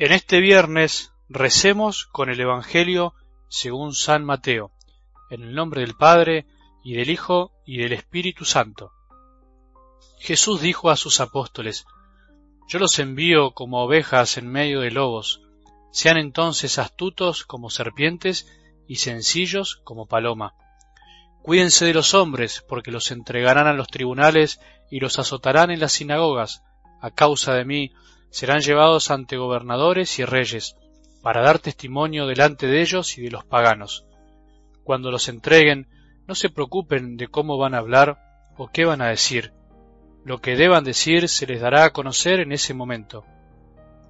En este viernes recemos con el Evangelio según San Mateo, en el nombre del Padre, y del Hijo, y del Espíritu Santo. Jesús dijo a sus apóstoles, Yo los envío como ovejas en medio de lobos, sean entonces astutos como serpientes y sencillos como paloma. Cuídense de los hombres, porque los entregarán a los tribunales y los azotarán en las sinagogas, a causa de mí, serán llevados ante gobernadores y reyes, para dar testimonio delante de ellos y de los paganos. Cuando los entreguen, no se preocupen de cómo van a hablar o qué van a decir. Lo que deban decir se les dará a conocer en ese momento,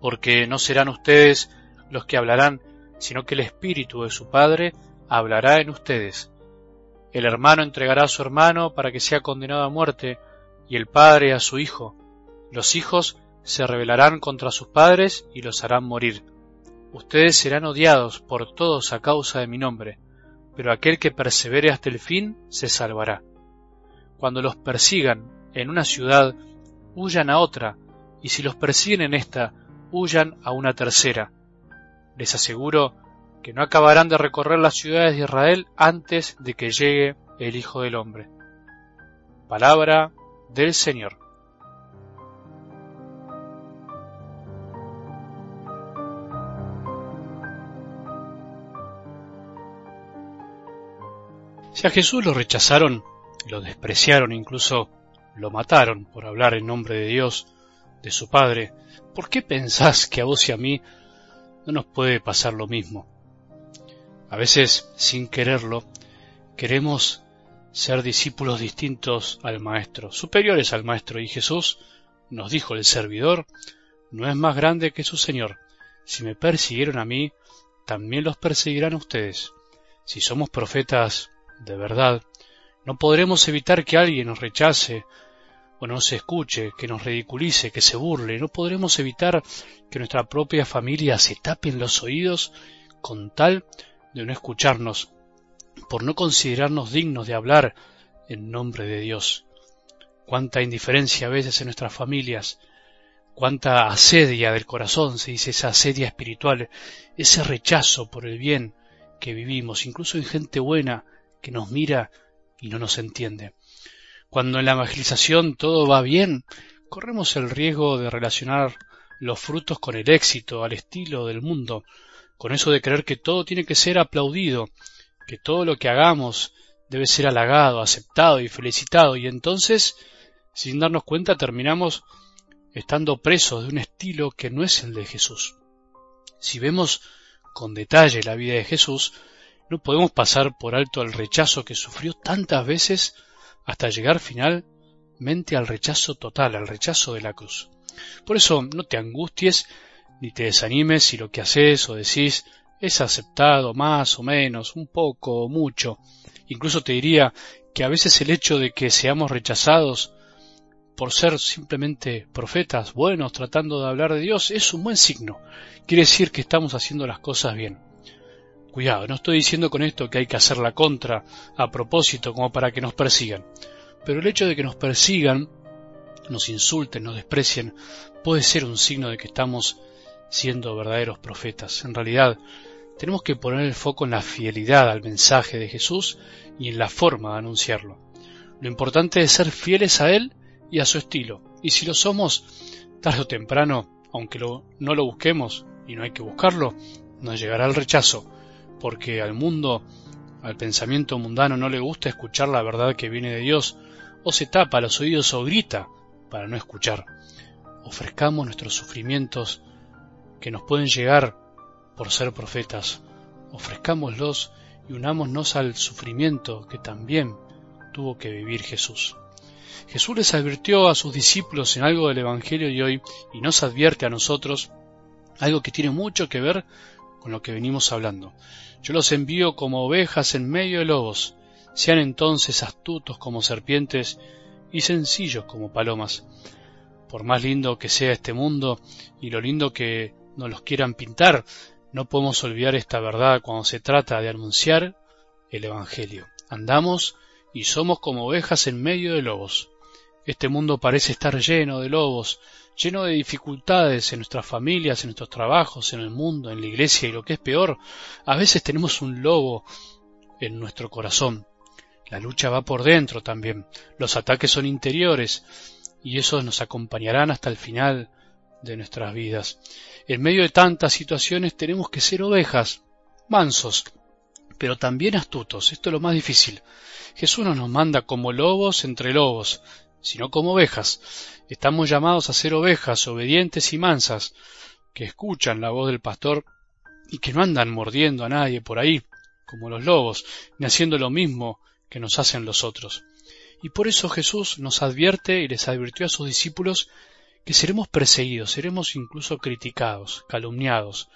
porque no serán ustedes los que hablarán, sino que el Espíritu de su Padre hablará en ustedes. El hermano entregará a su hermano para que sea condenado a muerte, y el padre a su hijo. Los hijos se rebelarán contra sus padres y los harán morir. Ustedes serán odiados por todos a causa de mi nombre, pero aquel que persevere hasta el fin se salvará. Cuando los persigan en una ciudad, huyan a otra, y si los persiguen en esta, huyan a una tercera. Les aseguro que no acabarán de recorrer las ciudades de Israel antes de que llegue el Hijo del Hombre. Palabra del Señor. Si a Jesús lo rechazaron, lo despreciaron, incluso lo mataron por hablar en nombre de Dios, de su Padre, ¿por qué pensás que a vos y a mí no nos puede pasar lo mismo? A veces, sin quererlo, queremos ser discípulos distintos al Maestro, superiores al Maestro, y Jesús nos dijo el servidor, no es más grande que su Señor. Si me persiguieron a mí, también los perseguirán a ustedes. Si somos profetas de verdad, no podremos evitar que alguien nos rechace o no se escuche, que nos ridiculice, que se burle. No podremos evitar que nuestra propia familia se tapen los oídos con tal de no escucharnos, por no considerarnos dignos de hablar en nombre de Dios. Cuánta indiferencia a veces en nuestras familias, cuánta asedia del corazón, se dice esa asedia espiritual, ese rechazo por el bien que vivimos, incluso en gente buena, que nos mira y no nos entiende. Cuando en la evangelización todo va bien, corremos el riesgo de relacionar los frutos con el éxito, al estilo del mundo, con eso de creer que todo tiene que ser aplaudido, que todo lo que hagamos debe ser halagado, aceptado y felicitado, y entonces, sin darnos cuenta, terminamos estando presos de un estilo que no es el de Jesús. Si vemos con detalle la vida de Jesús, no podemos pasar por alto el rechazo que sufrió tantas veces hasta llegar finalmente al rechazo total, al rechazo de la cruz. Por eso no te angusties ni te desanimes si lo que haces o decís es aceptado más o menos, un poco o mucho. Incluso te diría que a veces el hecho de que seamos rechazados por ser simplemente profetas buenos tratando de hablar de Dios es un buen signo. Quiere decir que estamos haciendo las cosas bien. Cuidado, no estoy diciendo con esto que hay que hacer la contra a propósito como para que nos persigan, pero el hecho de que nos persigan, nos insulten, nos desprecien, puede ser un signo de que estamos siendo verdaderos profetas. En realidad, tenemos que poner el foco en la fidelidad al mensaje de Jesús y en la forma de anunciarlo. Lo importante es ser fieles a Él y a su estilo, y si lo somos, tarde o temprano, aunque no lo busquemos, y no hay que buscarlo, nos llegará el rechazo, porque al mundo, al pensamiento mundano no le gusta escuchar la verdad que viene de Dios, o se tapa los oídos o grita para no escuchar. Ofrezcamos nuestros sufrimientos que nos pueden llegar por ser profetas, ofrezcámoslos y unámonos al sufrimiento que también tuvo que vivir Jesús. Jesús les advirtió a sus discípulos en algo del Evangelio de hoy y nos advierte a nosotros algo que tiene mucho que ver con lo que venimos hablando. Yo los envío como ovejas en medio de lobos, sean entonces astutos como serpientes y sencillos como palomas. Por más lindo que sea este mundo y lo lindo que nos los quieran pintar, no podemos olvidar esta verdad cuando se trata de anunciar el Evangelio. Andamos y somos como ovejas en medio de lobos. Este mundo parece estar lleno de lobos, lleno de dificultades en nuestras familias, en nuestros trabajos, en el mundo, en la iglesia y lo que es peor, a veces tenemos un lobo en nuestro corazón. La lucha va por dentro también, los ataques son interiores y esos nos acompañarán hasta el final de nuestras vidas. En medio de tantas situaciones tenemos que ser ovejas, mansos, pero también astutos. Esto es lo más difícil. Jesús no nos manda como lobos entre lobos, sino como ovejas. Estamos llamados a ser ovejas obedientes y mansas, que escuchan la voz del pastor y que no andan mordiendo a nadie por ahí, como los lobos, ni haciendo lo mismo que nos hacen los otros. Y por eso Jesús nos advierte y les advirtió a sus discípulos que seremos perseguidos, seremos incluso criticados, calumniados.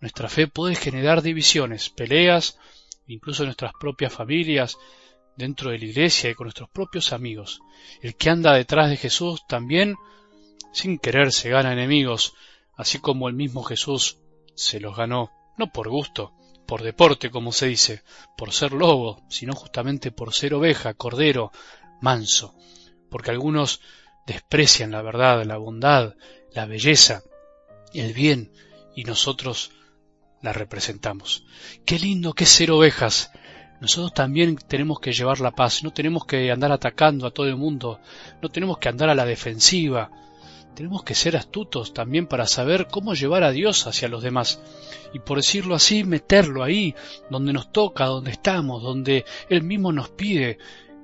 Nuestra fe puede generar divisiones, peleas, incluso nuestras propias familias, dentro de la iglesia y con nuestros propios amigos. El que anda detrás de Jesús también, sin querer, se gana enemigos, así como el mismo Jesús se los ganó, no por gusto, por deporte, como se dice, por ser lobo, sino justamente por ser oveja, cordero, manso, porque algunos desprecian la verdad, la bondad, la belleza, el bien, y nosotros la representamos. Qué lindo que ser ovejas. Nosotros también tenemos que llevar la paz, no tenemos que andar atacando a todo el mundo, no tenemos que andar a la defensiva, tenemos que ser astutos también para saber cómo llevar a Dios hacia los demás. Y por decirlo así, meterlo ahí, donde nos toca, donde estamos, donde Él mismo nos pide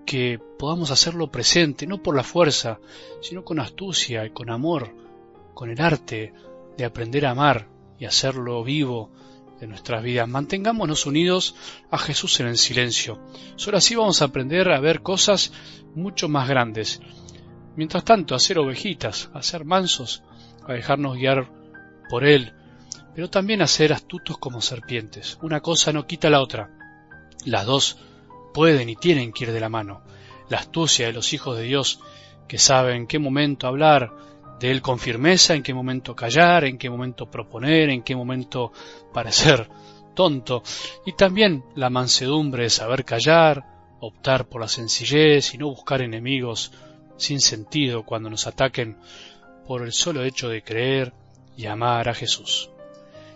que podamos hacerlo presente, no por la fuerza, sino con astucia y con amor, con el arte de aprender a amar y hacerlo vivo de nuestras vidas. Mantengámonos unidos a Jesús en el silencio. Solo así vamos a aprender a ver cosas mucho más grandes. Mientras tanto, a ser ovejitas, a ser mansos, a dejarnos guiar por Él, pero también a ser astutos como serpientes. Una cosa no quita la otra. Las dos pueden y tienen que ir de la mano. La astucia de los hijos de Dios, que saben en qué momento hablar de Él con firmeza, en qué momento callar, en qué momento proponer, en qué momento parecer tonto, y también la mansedumbre de saber callar, optar por la sencillez y no buscar enemigos sin sentido cuando nos ataquen por el solo hecho de creer y amar a Jesús.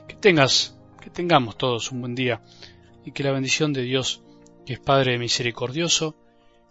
Que tengas, que tengamos todos un buen día y que la bendición de Dios que es Padre misericordioso,